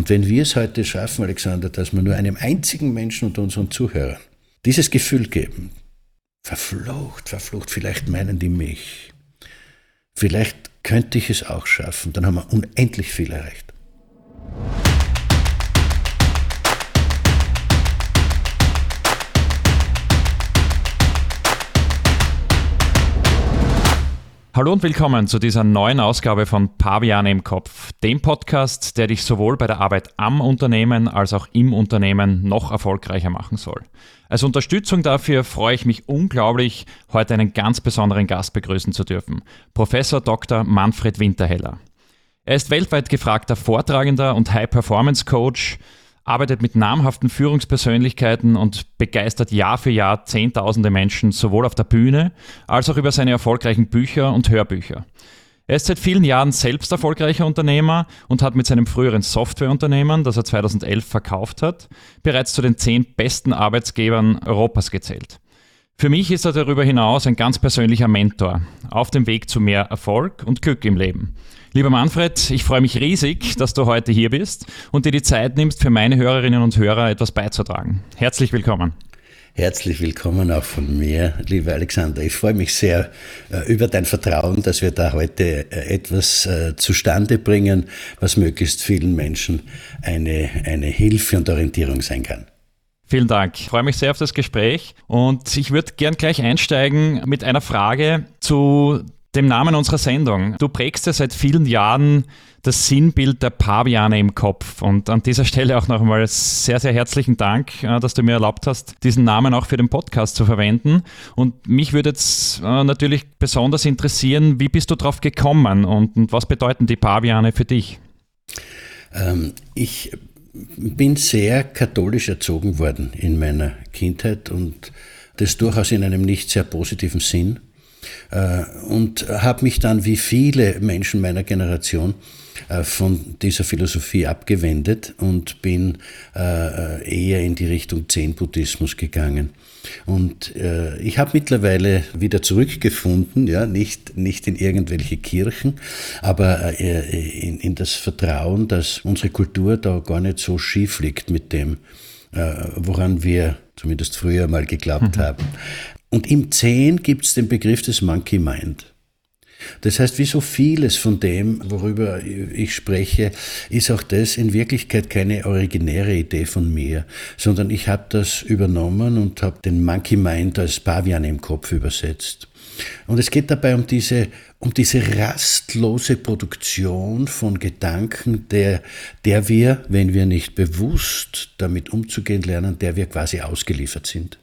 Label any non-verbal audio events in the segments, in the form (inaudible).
Und wenn wir es heute schaffen, Alexander, dass wir nur einem einzigen Menschen unter unseren Zuhörern dieses Gefühl geben, verflucht, verflucht, vielleicht meinen die mich, vielleicht könnte ich es auch schaffen, dann haben wir unendlich viel erreicht. Hallo und willkommen zu dieser neuen Ausgabe von Paviane im Kopf, dem Podcast, der dich sowohl bei der Arbeit am Unternehmen als auch im Unternehmen noch erfolgreicher machen soll. Als Unterstützung dafür freue ich mich unglaublich, heute einen ganz besonderen Gast begrüßen zu dürfen, Professor Dr. Manfred Winterheller. Er ist weltweit gefragter Vortragender und High-Performance-Coach, arbeitet mit namhaften Führungspersönlichkeiten und begeistert Jahr für Jahr Zehntausende Menschen sowohl auf der Bühne als auch über seine erfolgreichen Bücher und Hörbücher. Er ist seit vielen Jahren selbst erfolgreicher Unternehmer und hat mit seinem früheren Softwareunternehmen, das er 2011 verkauft hat, bereits zu den zehn besten Arbeitsgebern Europas gezählt. Für mich ist er darüber hinaus ein ganz persönlicher Mentor auf dem Weg zu mehr Erfolg und Glück im Leben. Lieber Manfred, ich freue mich riesig, dass du heute hier bist und dir die Zeit nimmst, für meine Hörerinnen und Hörer etwas beizutragen. Herzlich willkommen. Herzlich willkommen auch von mir, lieber Alexander. Ich freue mich sehr äh, über dein Vertrauen, dass wir da heute äh, etwas äh, zustande bringen, was möglichst vielen Menschen eine, eine Hilfe und Orientierung sein kann. Vielen Dank. Ich freue mich sehr auf das Gespräch und ich würde gern gleich einsteigen mit einer Frage zu dem Namen unserer Sendung. Du prägst ja seit vielen Jahren das Sinnbild der Paviane im Kopf. Und an dieser Stelle auch noch einmal sehr, sehr herzlichen Dank, äh, dass du mir erlaubt hast, diesen Namen auch für den Podcast zu verwenden. Und mich würde jetzt äh, natürlich besonders interessieren, wie bist du darauf gekommen und, und was bedeuten die Paviane für dich? Ähm, ich bin sehr katholisch erzogen worden in meiner Kindheit und das durchaus in einem nicht sehr positiven Sinn. Äh, und habe mich dann wie viele Menschen meiner Generation äh, von dieser Philosophie abgewendet und bin äh, eher in die Richtung Zen-Buddhismus gegangen. Und ich habe mittlerweile wieder zurückgefunden, ja, nicht, nicht in irgendwelche Kirchen, aber in, in das Vertrauen, dass unsere Kultur da gar nicht so schief liegt mit dem, woran wir zumindest früher mal geglaubt mhm. haben. Und im 10 gibt es den Begriff des Monkey Mind. Das heißt, wie so vieles von dem, worüber ich spreche, ist auch das in Wirklichkeit keine originäre Idee von mir, sondern ich habe das übernommen und habe den Monkey Mind als Pavian im Kopf übersetzt. Und es geht dabei um diese, um diese rastlose Produktion von Gedanken, der, der wir, wenn wir nicht bewusst damit umzugehen lernen, der wir quasi ausgeliefert sind.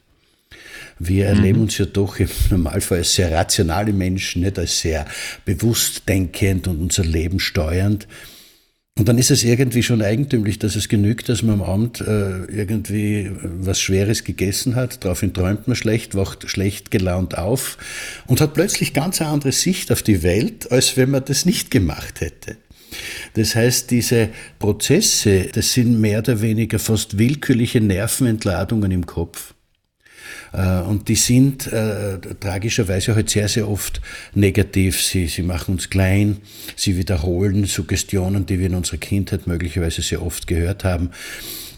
Wir mhm. erleben uns ja doch im Normalfall als sehr rationale Menschen, nicht als sehr bewusst denkend und unser Leben steuernd. Und dann ist es irgendwie schon eigentümlich, dass es genügt, dass man am Abend äh, irgendwie was Schweres gegessen hat, daraufhin träumt man schlecht, wacht schlecht gelaunt auf und hat plötzlich ganz eine andere Sicht auf die Welt, als wenn man das nicht gemacht hätte. Das heißt, diese Prozesse, das sind mehr oder weniger fast willkürliche Nervenentladungen im Kopf. Äh, und die sind äh, tragischerweise halt sehr, sehr oft negativ. Sie, sie machen uns klein, sie wiederholen Suggestionen, die wir in unserer Kindheit möglicherweise sehr oft gehört haben.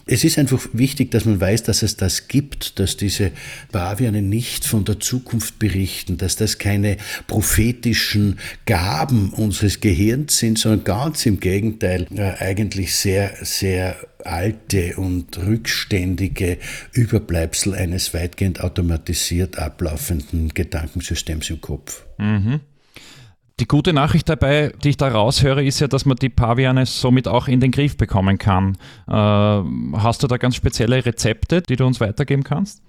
Es ist einfach wichtig, dass man weiß, dass es das gibt, dass diese Paviane nicht von der Zukunft berichten, dass das keine prophetischen Gaben unseres Gehirns sind, sondern ganz im Gegenteil äh, eigentlich sehr, sehr alte und rückständige Überbleibsel eines weitgehend automatisiert ablaufenden Gedankensystems im Kopf. Mhm. Die gute Nachricht dabei, die ich da raushöre, ist ja, dass man die Paviane somit auch in den Griff bekommen kann. Äh, hast du da ganz spezielle Rezepte, die du uns weitergeben kannst?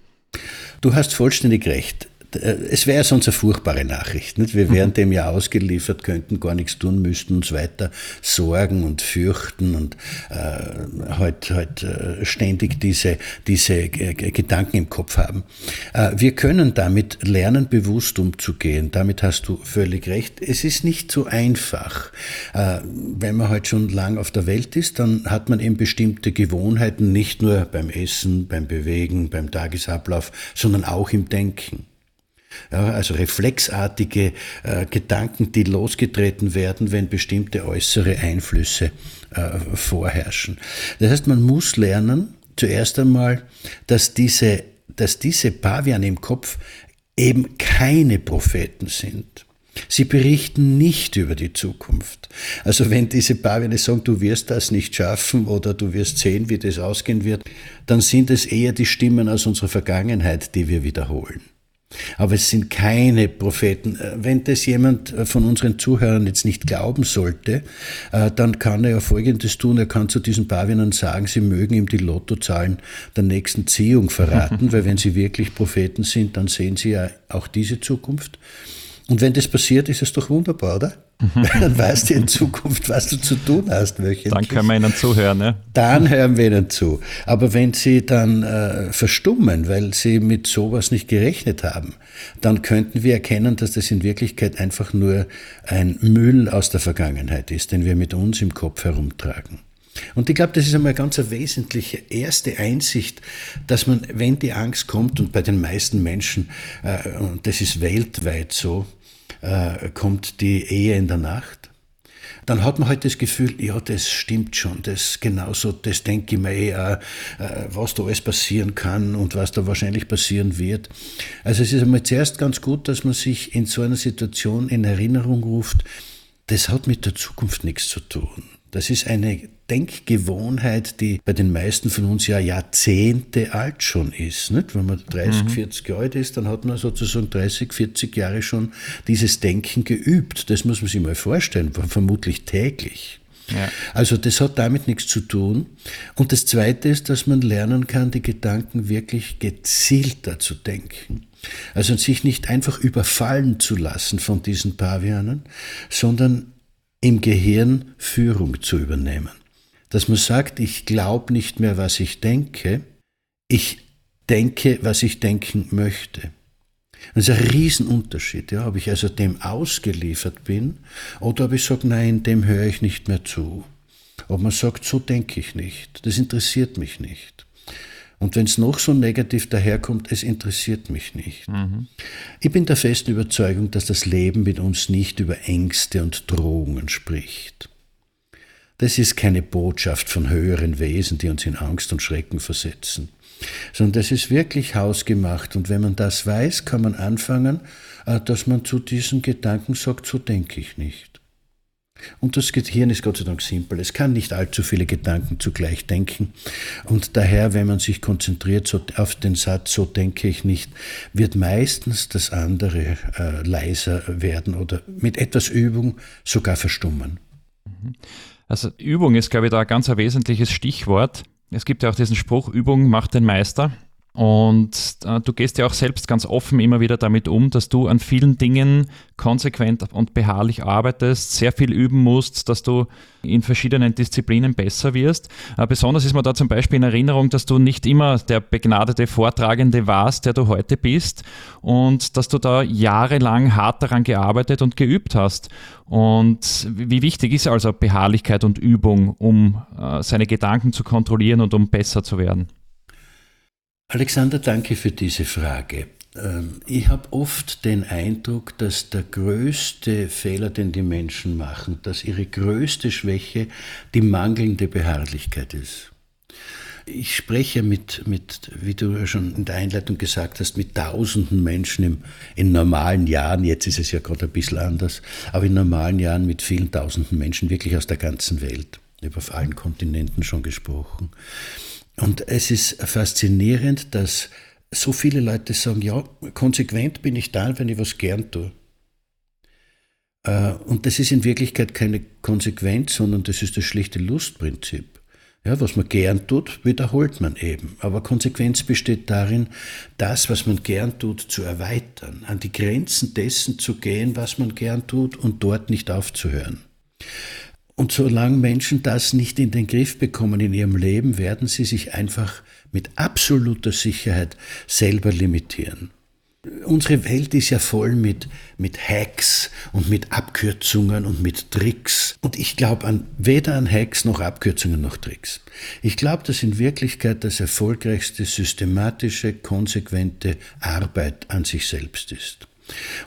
Du hast vollständig recht. Äh, es wäre sonst eine furchtbare Nachricht. Nicht? Wir wären mhm. dem ja ausgeliefert, könnten gar nichts tun, müssten uns weiter sorgen und fürchten und äh, halt, halt äh, ständig diese, diese Gedanken im Kopf haben. Äh, wir können damit lernen, bewusst umzugehen. Damit hast du völlig recht. Es ist nicht so einfach. Äh, wenn man halt schon lang auf der Welt ist, dann hat man eben bestimmte Gewohnheiten, nicht nur beim Essen, beim Bewegen, beim Tagesablauf, sondern auch im Denken. Ja, also reflexartige äh, Gedanken, die losgetreten werden, wenn bestimmte äußere Einflüsse äh, vorherrschen. Das heißt, man muss lernen, zuerst einmal, dass diese, dass diese Pavian im Kopf eben keine Propheten sind. Sie berichten nicht über die Zukunft. Also wenn diese Paviane sagen, du wirst das nicht schaffen oder du wirst sehen, wie das ausgehen wird, dann sind es eher die Stimmen aus unserer Vergangenheit, die wir wiederholen. Aber es sind keine Propheten. Äh, wenn das jemand äh, von unseren Zuhörern jetzt nicht glauben sollte, äh, dann kann er ja Folgendes tun. Er kann zu diesen Pavianen sagen, sie mögen ihm die Lottozahlen der nächsten Ziehung verraten, (laughs) weil wenn sie wirklich Propheten sind, dann sehen sie ja auch diese Zukunft. Und wenn das passiert, ist es doch wunderbar, oder? (laughs) Dann weißt du in Zukunft, was du zu tun hast. Wöchentlich. Dann können wir ihnen zuhören. Ne? Dann hören wir ihnen zu. Aber wenn sie dann äh, verstummen, weil sie mit sowas nicht gerechnet haben, dann könnten wir erkennen, dass das in Wirklichkeit einfach nur ein Müll aus der Vergangenheit ist, den wir mit uns im Kopf herumtragen. Und ich glaube, das ist einmal eine ganz wesentliche erste Einsicht, dass man, wenn die Angst kommt, und bei den meisten Menschen, äh, und das ist weltweit so, äh, kommt die Ehe in der Nacht, dann hat man halt das Gefühl, ja, das stimmt schon, das genauso, das denke ich mir eh auch, äh, was da alles passieren kann und was da wahrscheinlich passieren wird. Also es ist einmal zuerst ganz gut, dass man sich in so einer Situation in Erinnerung ruft, das hat mit der Zukunft nichts zu tun. Das ist eine Denkgewohnheit, die bei den meisten von uns ja Jahrzehnte alt schon ist. Nicht? Wenn man 30, mhm. 40 Jahre alt ist, dann hat man sozusagen 30, 40 Jahre schon dieses Denken geübt. Das muss man sich mal vorstellen, vermutlich täglich. Ja. Also das hat damit nichts zu tun. Und das Zweite ist, dass man lernen kann, die Gedanken wirklich gezielter zu denken. Also sich nicht einfach überfallen zu lassen von diesen Pavianen, sondern im Gehirn Führung zu übernehmen. Dass man sagt, ich glaube nicht mehr, was ich denke, ich denke, was ich denken möchte. Das ist ein Riesenunterschied, ja, ob ich also dem ausgeliefert bin oder ob ich sage, nein, dem höre ich nicht mehr zu. Ob man sagt, so denke ich nicht, das interessiert mich nicht. Und wenn es noch so negativ daherkommt, es interessiert mich nicht. Mhm. Ich bin der festen Überzeugung, dass das Leben mit uns nicht über Ängste und Drohungen spricht. Das ist keine Botschaft von höheren Wesen, die uns in Angst und Schrecken versetzen, sondern das ist wirklich hausgemacht. Und wenn man das weiß, kann man anfangen, äh, dass man zu diesen Gedanken sagt, so denke ich nicht. Und das Gehirn ist Gott sei Dank simpel. Es kann nicht allzu viele Gedanken zugleich denken. Und daher, wenn man sich konzentriert auf den Satz, so denke ich nicht, wird meistens das andere äh, leiser werden oder mit etwas Übung sogar verstummen. Also Übung ist, glaube ich, da ein ganz ein wesentliches Stichwort. Es gibt ja auch diesen Spruch, Übung macht den Meister. Und äh, du gehst ja auch selbst ganz offen immer wieder damit um, dass du an vielen Dingen konsequent und beharrlich arbeitest, sehr viel üben musst, dass du in verschiedenen Disziplinen besser wirst. Äh, besonders ist mir da zum Beispiel in Erinnerung, dass du nicht immer der begnadete Vortragende warst, der du heute bist und dass du da jahrelang hart daran gearbeitet und geübt hast. Und wie wichtig ist also Beharrlichkeit und Übung, um äh, seine Gedanken zu kontrollieren und um besser zu werden? Alexander, danke für diese Frage. Ähm, ich habe oft den Eindruck, dass der größte Fehler, den die Menschen machen, dass ihre größte Schwäche die mangelnde Beharrlichkeit ist. Ich spreche mit, mit, wie du schon in der Einleitung gesagt hast, mit tausenden Menschen im, in normalen Jahren, jetzt ist es ja gerade ein bisschen anders, aber in normalen Jahren mit vielen tausenden Menschen wirklich aus der ganzen Welt, über auf allen Kontinenten schon gesprochen. Und es ist faszinierend, dass so viele Leute sagen, ja, konsequent bin ich da, wenn ich was gern tue. Äh, und das ist in Wirklichkeit keine Konsequenz, sondern das ist das schlichte Lustprinzip. Ja, was man gern tut, wiederholt man eben. Aber Konsequenz besteht darin, das, was man gern tut, zu erweitern, an die Grenzen dessen zu gehen, was man gern tut und dort nicht aufzuhören. Und solange Menschen das nicht in den Griff bekommen in ihrem Leben, werden sie sich einfach mit absoluter Sicherheit selber limitieren. Unsere Welt ist ja voll mit, mit Hacks und mit Abkürzungen und mit Tricks. Und ich glaube an weder an Hacks noch Abkürzungen noch Tricks. Ich glaube, dass in Wirklichkeit das erfolgreichste systematische, konsequente Arbeit an sich selbst ist.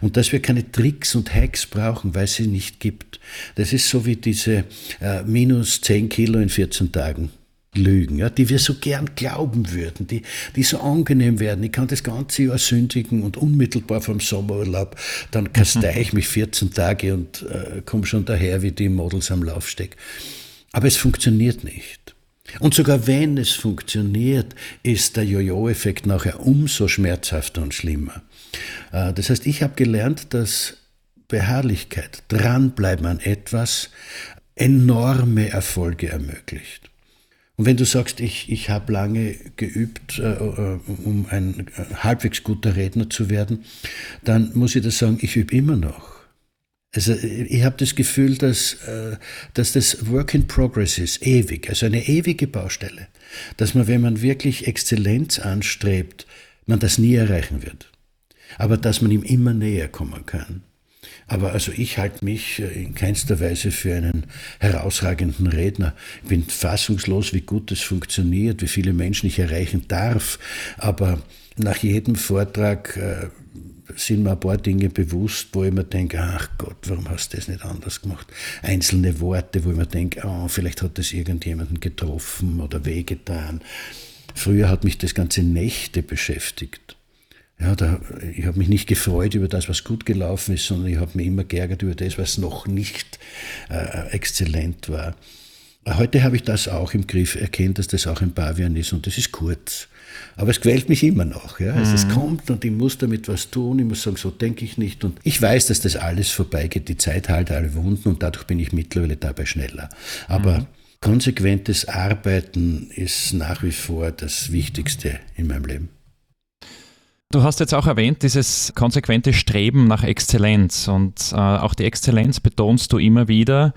Und dass wir keine Tricks und Hacks brauchen, weil sie nicht gibt. Das ist so wie diese äh, minus 10 Kilo in 14 Tagen. Lügen, ja, die wir so gern glauben würden, die, die so angenehm werden. Ich kann das ganze Jahr sündigen und unmittelbar vom Sommerurlaub, dann kastei ich mich 14 Tage und äh, komme schon daher wie die Models am Laufsteg. Aber es funktioniert nicht. Und sogar wenn es funktioniert, ist der Jojo-Effekt nachher umso schmerzhafter und schlimmer. Äh, das heißt, ich habe gelernt, dass Beharrlichkeit, dranbleiben an etwas, enorme Erfolge ermöglicht. Und wenn du sagst, ich, ich habe lange geübt, äh, äh, um ein äh, halbwegs guter Redner zu werden, dann muss ich das sagen, ich übe immer noch. Also ich habe das Gefühl, dass, äh, dass das Work in Progress ist, ewig, also eine ewige Baustelle. Dass man, wenn man wirklich Exzellenz anstrebt, man das nie erreichen wird. Aber dass man ihm immer näher kommen kann. Aber also ich halte mich äh, in keinster Weise für einen herausragenden Redner. Ich bin fassungslos, wie gut es funktioniert, wie viele Menschen ich erreichen darf. Aber nach jedem Vortrag äh, sind mir ein paar Dinge bewusst, wo ich mir denke, ach Gott, warum hast du das nicht anders gemacht? Einzelne Worte, wo ich mir denke, oh, vielleicht hat das irgendjemanden getroffen oder wehgetan. Früher hat mich das ganze Nächte beschäftigt. Ja, da, ich habe mich nicht gefreut über das, was gut gelaufen ist, sondern ich habe mich immer geärgert über das, was noch nicht äh, exzellent war. Heute habe ich das auch im Griff, erkennt, dass das auch ein Pavian ist und das ist kurz. Aber es quält mich immer noch. Ja? Also mhm. Es kommt und ich muss damit was tun. Ich muss sagen, so denke ich nicht. Und ich weiß, dass das alles vorbeigeht. Die Zeit heilt alle Wunden und dadurch bin ich mittlerweile dabei schneller. Aber mhm. konsequentes Arbeiten ist nach wie vor das Wichtigste in meinem Leben. Du hast jetzt auch erwähnt, dieses konsequente Streben nach Exzellenz und äh, auch die Exzellenz betonst du immer wieder,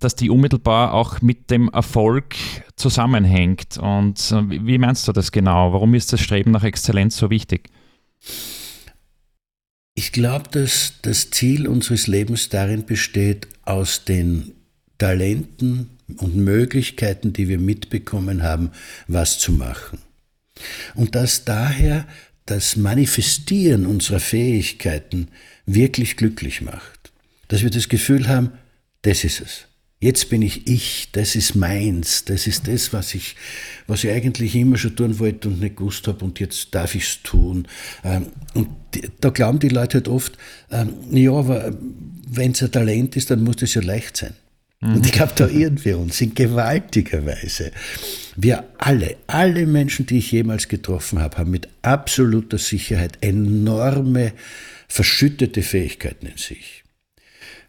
dass die unmittelbar auch mit dem Erfolg zusammenhängt. Und äh, wie meinst du das genau? Warum ist das Streben nach Exzellenz so wichtig? Ich glaube, dass das Ziel unseres Lebens darin besteht, aus den Talenten und Möglichkeiten, die wir mitbekommen haben, was zu machen. Und dass daher das Manifestieren unserer Fähigkeiten wirklich glücklich macht. Dass wir das Gefühl haben, das ist es. Jetzt bin ich ich, das ist meins, das ist das, was ich, was ich eigentlich immer schon tun wollte und nicht gewusst habe und jetzt darf ich es tun. Ähm, und da glauben die Leute halt oft, ähm, ja, aber wenn es ein Talent ist, dann muss das ja leicht sein. Mhm. Und ich glaube, da irren wir uns in gewaltiger Weise. Wir alle, alle Menschen, die ich jemals getroffen habe, haben mit absoluter Sicherheit enorme verschüttete Fähigkeiten in sich.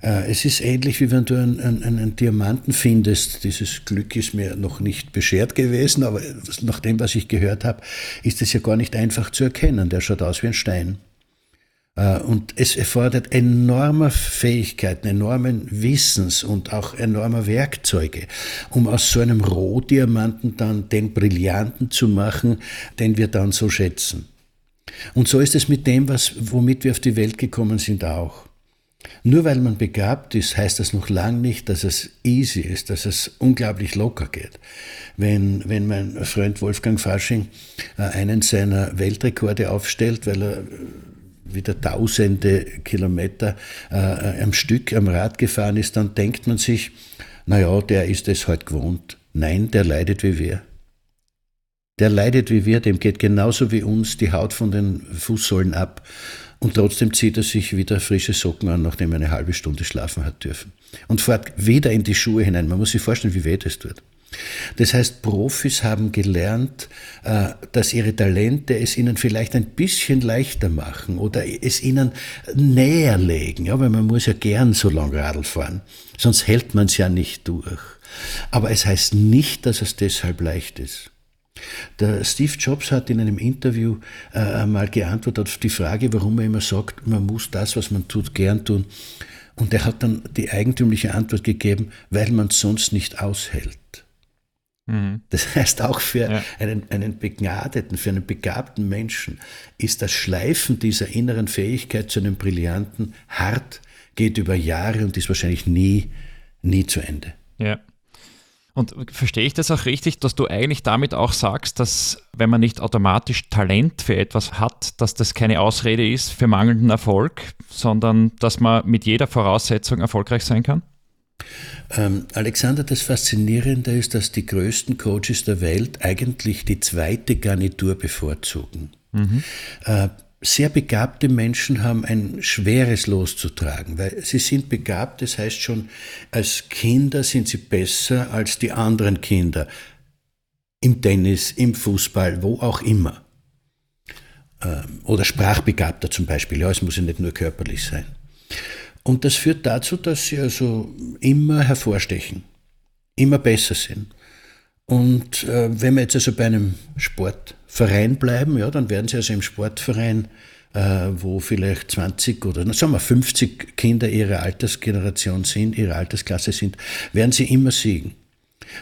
Äh, es ist ähnlich wie wenn du einen, einen, einen, Diamanten findest. Dieses Glück ist mir noch nicht beschert gewesen, aber nach dem, was ich gehört habe, ist es ja gar nicht einfach zu erkennen. Der schaut aus wie ein Stein. Äh, und es erfordert enorme Fähigkeiten, enormen Wissens und auch enormer Werkzeuge, um aus so einem Rohdiamanten dann den Brillanten zu machen, den wir dann so schätzen. Und so ist es mit dem, was, womit wir auf die Welt gekommen sind, auch. Nur weil man begabt ist, heißt das noch lange nicht, dass es easy ist, dass es unglaublich locker geht. Wenn, wenn mein Freund Wolfgang Fasching äh, einen seiner Weltrekorde aufstellt, weil er wieder tausende Kilometer äh, am Stück am Rad gefahren ist, dann denkt man sich, naja, der ist es halt gewohnt. Nein, der leidet wie wir. Der leidet wie wir, dem geht genauso wie uns die Haut von den Fußsohlen ab. Und trotzdem zieht er sich wieder frische Socken an, nachdem er eine halbe Stunde schlafen hat dürfen. Und fährt wieder in die Schuhe hinein. Man muss sich vorstellen, wie weh das tut. Das heißt, Profis haben gelernt, äh, dass ihre Talente es ihnen vielleicht ein bisschen leichter machen oder es ihnen näher legen, ja, weil man muss ja gern so lang Radl fahren, sonst hält man es ja nicht durch. Aber es heißt nicht, dass es deshalb leicht ist. Der Steve Jobs hat in einem Interview äh, einmal geantwortet auf die Frage, warum er immer sagt, man muss das, was man tut, gern tun. Und er hat dann die eigentümliche Antwort gegeben, weil man es sonst nicht aushält. Mhm. Das heißt, auch für ja. einen, einen begnadeten, für einen begabten Menschen ist das Schleifen dieser inneren Fähigkeit zu einem Brillanten hart, geht über Jahre und ist wahrscheinlich nie, nie zu Ende. Ja. Und verstehe ich das auch richtig, dass du eigentlich damit auch sagst, dass wenn man nicht automatisch Talent für etwas hat, dass das keine Ausrede ist für mangelnden Erfolg, sondern dass man mit jeder Voraussetzung erfolgreich sein kann? Ähm, Alexander, das Faszinierende ist, dass die größten Coaches der Welt eigentlich die zweite Garnitur bevorzugen. Mhm. Äh, sehr begabte Menschen haben ein schweres Los zu tragen, weil sie sind begabt, das heißt schon, als Kinder sind sie besser als die anderen Kinder. Im Tennis, im Fußball, wo auch immer. Ähm, oder sprachbegabter zum Beispiel, ja, es muss ja nicht nur körperlich sein. Und das führt dazu, dass sie also immer hervorstechen, immer besser sind. Und äh, wenn wir jetzt also bei einem Sportverein bleiben, ja, dann werden sie also im Sportverein, äh, wo vielleicht 20 oder sagen wir 50 Kinder ihrer Altersgeneration sind, ihrer Altersklasse sind, werden sie immer siegen.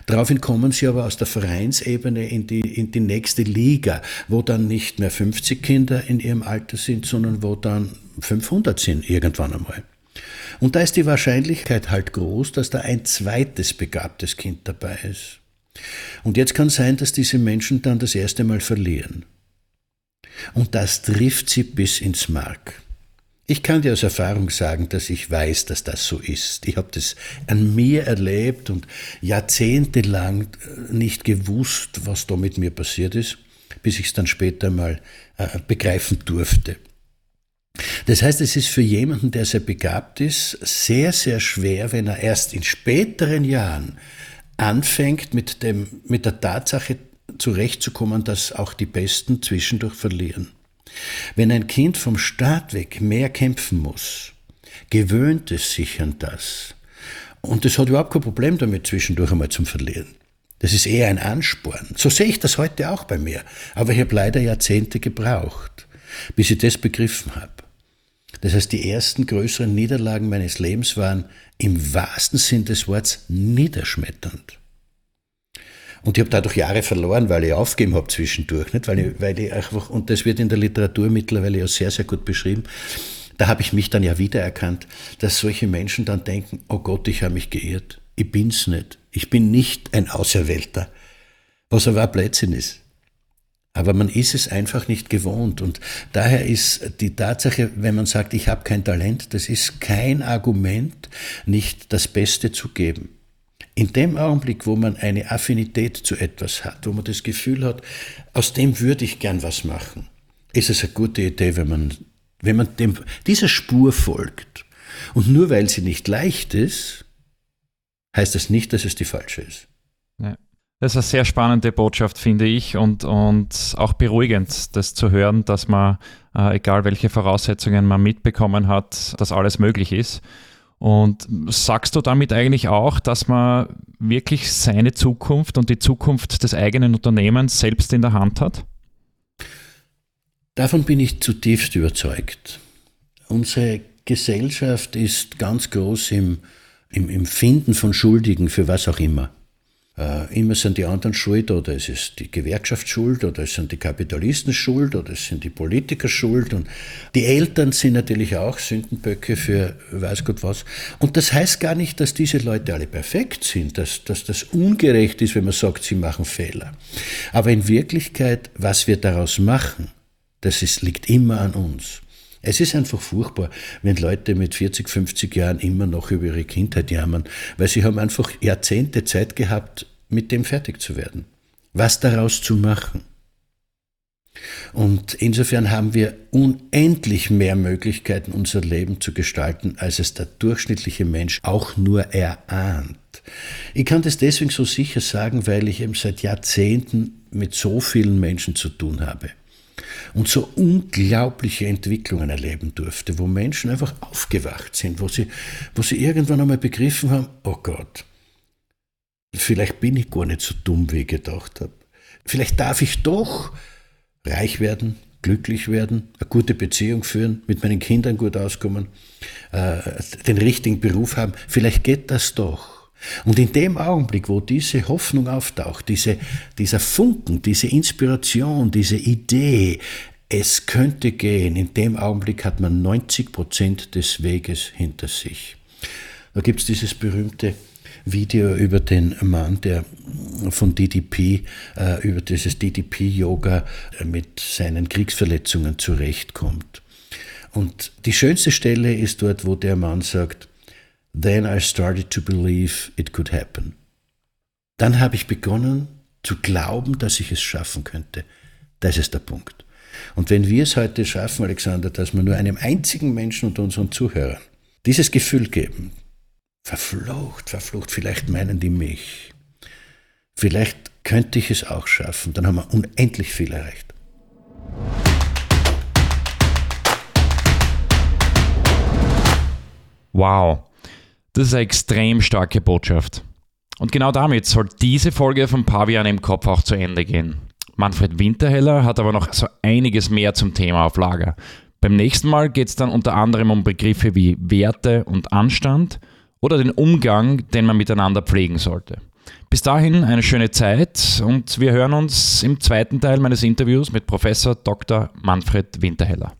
Daraufhin kommen sie aber aus der Vereinsebene in die, in die nächste Liga, wo dann nicht mehr 50 Kinder in ihrem Alter sind, sondern wo dann 500 sind irgendwann einmal. Und da ist die Wahrscheinlichkeit halt groß, dass da ein zweites begabtes Kind dabei ist. Und jetzt kann sein, dass diese Menschen dann das erste Mal verlieren. Und das trifft sie bis ins Mark. Ich kann dir aus Erfahrung sagen, dass ich weiß, dass das so ist. Ich habe das an mir erlebt und jahrzehntelang äh, nicht gewusst, was da mit mir passiert ist, bis ich es dann später mal äh, begreifen durfte. Das heißt, es ist für jemanden, der sehr begabt ist, sehr, sehr schwer, wenn er erst in späteren Jahren anfängt, mit, dem, mit der Tatsache zurechtzukommen, dass auch die Besten zwischendurch verlieren. Wenn ein Kind vom Start weg mehr kämpfen muss, gewöhnt es sich an das. Und es hat überhaupt kein Problem damit, zwischendurch einmal zum Verlieren. Das ist eher ein Ansporn. So sehe ich das heute auch bei mir. Aber ich habe leider Jahrzehnte gebraucht, bis ich das begriffen habe. Das heißt, die ersten größeren Niederlagen meines Lebens waren im wahrsten Sinn des Wortes niederschmetternd. Und ich habe dadurch Jahre verloren, weil ich aufgegeben habe zwischendurch, nicht? Weil, ich, weil ich einfach, und das wird in der Literatur mittlerweile ja sehr, sehr gut beschrieben, da habe ich mich dann ja wiedererkannt, dass solche Menschen dann denken, oh Gott, ich habe mich geirrt, ich bin's nicht, ich bin nicht ein Auserwählter, was aber ein Blödsinn ist. Aber man ist es einfach nicht gewohnt. Und daher ist die Tatsache, wenn man sagt, ich habe kein Talent, das ist kein Argument, nicht das Beste zu geben. In dem Augenblick, wo man eine Affinität zu etwas hat, wo man das Gefühl hat, aus dem würde ich gern was machen, ist es eine gute Idee, wenn man, wenn man dem, dieser Spur folgt. Und nur weil sie nicht leicht ist, heißt das nicht, dass es die falsche ist. Ja. Das ist eine sehr spannende Botschaft, finde ich, und, und auch beruhigend, das zu hören, dass man, äh, egal welche Voraussetzungen man mitbekommen hat, dass alles möglich ist. Und sagst du damit eigentlich auch, dass man wirklich seine Zukunft und die Zukunft des eigenen Unternehmens selbst in der Hand hat? Davon bin ich zutiefst überzeugt. Unsere Gesellschaft ist ganz groß im, im, im Finden von Schuldigen für was auch immer. Äh, immer sind die anderen schuld oder es ist die Gewerkschaft schuld oder es sind die Kapitalisten schuld oder es sind die Politiker schuld und die Eltern sind natürlich auch Sündenböcke für weiß Gott was. Und das heißt gar nicht, dass diese Leute alle perfekt sind, dass, dass das ungerecht ist, wenn man sagt, sie machen Fehler. Aber in Wirklichkeit, was wir daraus machen, das ist, liegt immer an uns. Es ist einfach furchtbar, wenn Leute mit 40, 50 Jahren immer noch über ihre Kindheit jammern, weil sie haben einfach Jahrzehnte Zeit gehabt, mit dem fertig zu werden. Was daraus zu machen. Und insofern haben wir unendlich mehr Möglichkeiten, unser Leben zu gestalten, als es der durchschnittliche Mensch auch nur erahnt. Ich kann das deswegen so sicher sagen, weil ich eben seit Jahrzehnten mit so vielen Menschen zu tun habe und so unglaubliche Entwicklungen erleben durfte, wo Menschen einfach aufgewacht sind, wo sie, wo sie irgendwann einmal begriffen haben, oh Gott, vielleicht bin ich gar nicht so dumm, wie ich gedacht habe. Vielleicht darf ich doch reich werden, glücklich werden, eine gute Beziehung führen, mit meinen Kindern gut auskommen, äh, den richtigen Beruf haben. Vielleicht geht das doch. Und in dem Augenblick, wo diese Hoffnung auftaucht, diese, dieser Funken, diese Inspiration, diese Idee, es könnte gehen, in dem Augenblick hat man 90 Prozent des Weges hinter sich. Da gibt es dieses berühmte Video über den Mann, der von DDP, äh, über dieses DDP-Yoga äh, mit seinen Kriegsverletzungen zurechtkommt. Und die schönste Stelle ist dort, wo der Mann sagt, Then I started to believe it could happen. Dann habe ich begonnen zu glauben, dass ich es schaffen könnte. Das ist der Punkt. Und wenn wir es heute schaffen, Alexander, dass wir nur einem einzigen Menschen unter unseren Zuhörern dieses Gefühl geben, verflucht, verflucht, vielleicht meinen die mich, vielleicht könnte ich es auch schaffen, dann haben wir unendlich viel erreicht. Wow. Das ist eine extrem starke Botschaft. Und genau damit soll diese Folge von Pavian im Kopf auch zu Ende gehen. Manfred Winterheller hat aber noch so einiges mehr zum Thema auf Lager. Beim nächsten Mal geht es dann unter anderem um Begriffe wie Werte und Anstand oder den Umgang, den man miteinander pflegen sollte. Bis dahin eine schöne Zeit und wir hören uns im zweiten Teil meines Interviews mit Professor Dr. Manfred Winterheller.